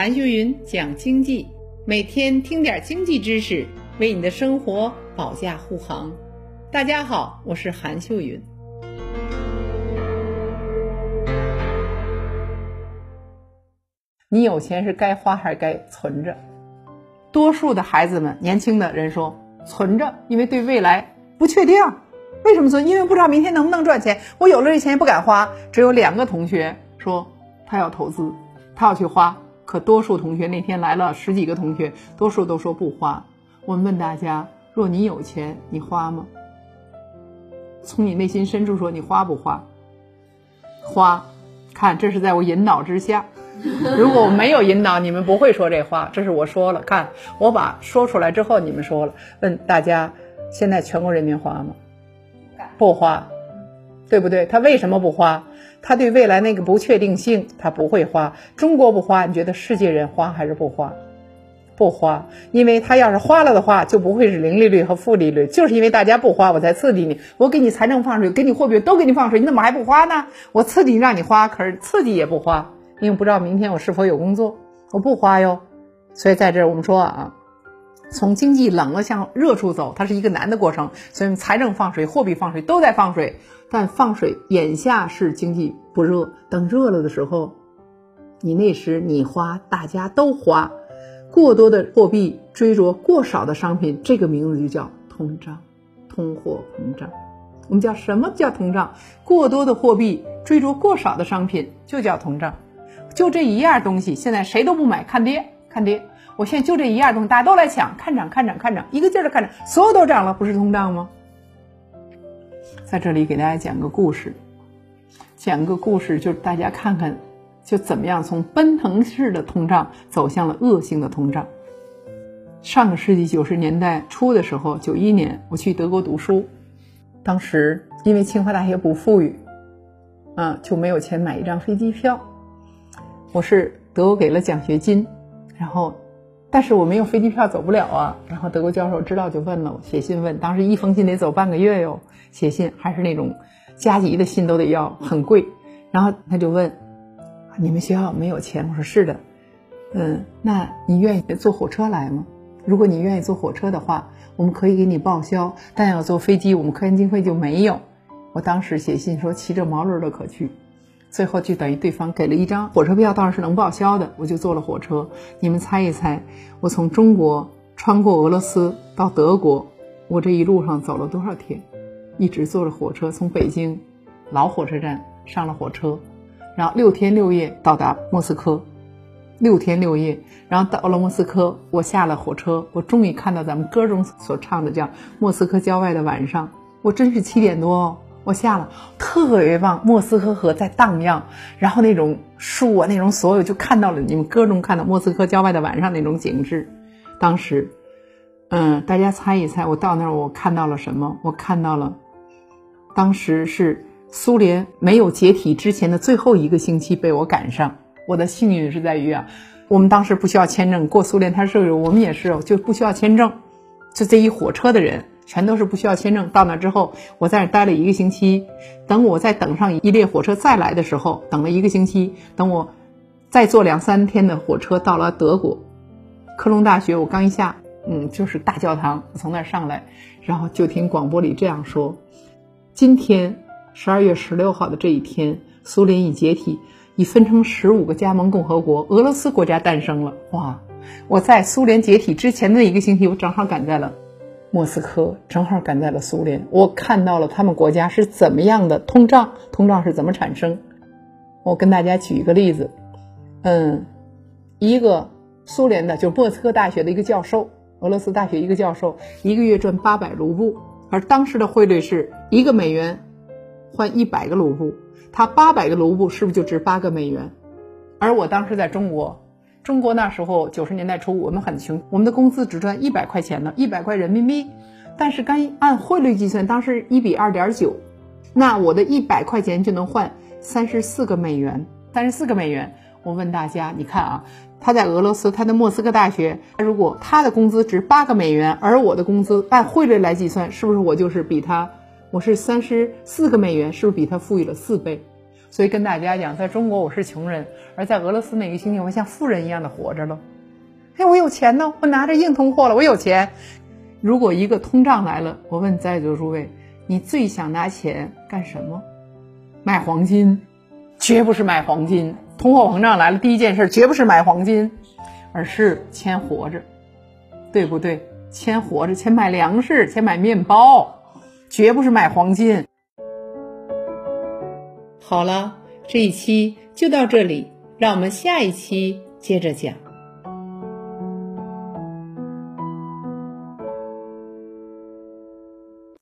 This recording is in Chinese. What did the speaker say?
韩秀云讲经济，每天听点经济知识，为你的生活保驾护航。大家好，我是韩秀云。你有钱是该花还是该存着？多数的孩子们，年轻的人说存着，因为对未来不确定。为什么存？因为不知道明天能不能赚钱。我有了这钱也不敢花。只有两个同学说他要投资，他要去花。可多数同学那天来了十几个同学，多数都说不花。我们问大家：若你有钱，你花吗？从你内心深处说，你花不花？花。看，这是在我引导之下。如果我没有引导，你们不会说这话。这是我说了。看，我把说出来之后，你们说了。问大家：现在全国人民花吗？不花，对不对？他为什么不花？他对未来那个不确定性，他不会花。中国不花，你觉得世界人花还是不花？不花，因为他要是花了的话，就不会是零利率和负利率。就是因为大家不花，我才刺激你。我给你财政放水，给你货币都给你放水，你怎么还不花呢？我刺激你让你花，可是刺激也不花，因为不知道明天我是否有工作，我不花哟。所以在这儿我们说啊，从经济冷了向热处走，它是一个难的过程。所以财政放水、货币放水都在放水。但放水，眼下是经济不热，等热了的时候，你那时你花，大家都花，过多的货币追逐过少的商品，这个名字就叫通胀，通货膨胀。我们叫什么叫通胀？过多的货币追逐过少的商品就叫通胀。就这一样东西，现在谁都不买，看跌看跌。我现在就这一样东西，大家都来抢，看涨看涨看涨，一个劲儿的看涨，所有都涨了，不是通胀吗？在这里给大家讲个故事，讲个故事，就是大家看看，就怎么样从奔腾式的通胀走向了恶性的通胀。上个世纪九十年代初的时候，九一年我去德国读书，当时因为清华大学不富裕，啊就没有钱买一张飞机票。我是德国给了奖学金，然后，但是我没有飞机票走不了啊。然后德国教授知道就问了，写信问，当时一封信得走半个月哟。写信还是那种加急的信都得要很贵，然后他就问：“你们学校没有钱？”我说：“是的。”嗯，那你愿意坐火车来吗？如果你愿意坐火车的话，我们可以给你报销，但要坐飞机，我们科研经费就没有。我当时写信说骑着毛驴都可去，最后就等于对方给了一张火车票，当然是能报销的，我就坐了火车。你们猜一猜，我从中国穿过俄罗斯到德国，我这一路上走了多少天？一直坐着火车从北京老火车站上了火车，然后六天六夜到达莫斯科，六天六夜，然后到了莫斯科，我下了火车，我终于看到咱们歌中所唱的叫莫斯科郊外的晚上，我真是七点多哦，我下了，特别棒，莫斯科河在荡漾，然后那种树啊，那种所有就看到了你们歌中看到莫斯科郊外的晚上那种景致，当时，嗯，大家猜一猜，我到那儿我看到了什么？我看到了。当时是苏联没有解体之前的最后一个星期被我赶上。我的幸运是在于啊，我们当时不需要签证过苏联，它是我们也是就不需要签证，就这一火车的人全都是不需要签证。到那之后，我在那待了一个星期。等我再等上一列火车再来的时候，等了一个星期。等我再坐两三天的火车到了德国科隆大学，我刚一下，嗯，就是大教堂，我从那儿上来，然后就听广播里这样说。今天十二月十六号的这一天，苏联已解体，已分成十五个加盟共和国，俄罗斯国家诞生了。哇！我在苏联解体之前的一个星期，我正好赶在了莫斯科，正好赶在了苏联，我看到了他们国家是怎么样的通胀，通胀是怎么产生。我跟大家举一个例子，嗯，一个苏联的，就是莫斯科大学的一个教授，俄罗斯大学一个教授，一个月赚八百卢布。而当时的汇率是一个美元换一百个卢布，他八百个卢布是不是就值八个美元？而我当时在中国，中国那时候九十年代初我们很穷，我们的工资只赚一百块钱呢，一百块人民币。但是刚按汇率计算，当时一比二点九，那我的一百块钱就能换三十四个美元，三十四个美元。我问大家，你看啊。他在俄罗斯，他的莫斯科大学。如果他的工资值八个美元，而我的工资按汇率来计算，是不是我就是比他？我是三十四个美元，是不是比他富裕了四倍？所以跟大家讲，在中国我是穷人，而在俄罗斯那个星球，我像富人一样的活着了。哎，我有钱呢，我拿着硬通货了，我有钱。如果一个通胀来了，我问在座诸位，你最想拿钱干什么？买黄金？绝不是买黄金。通货膨胀来了，第一件事绝不是买黄金，而是钱活着，对不对？钱活着，钱买粮食，钱买面包，绝不是买黄金。好了，这一期就到这里，让我们下一期接着讲。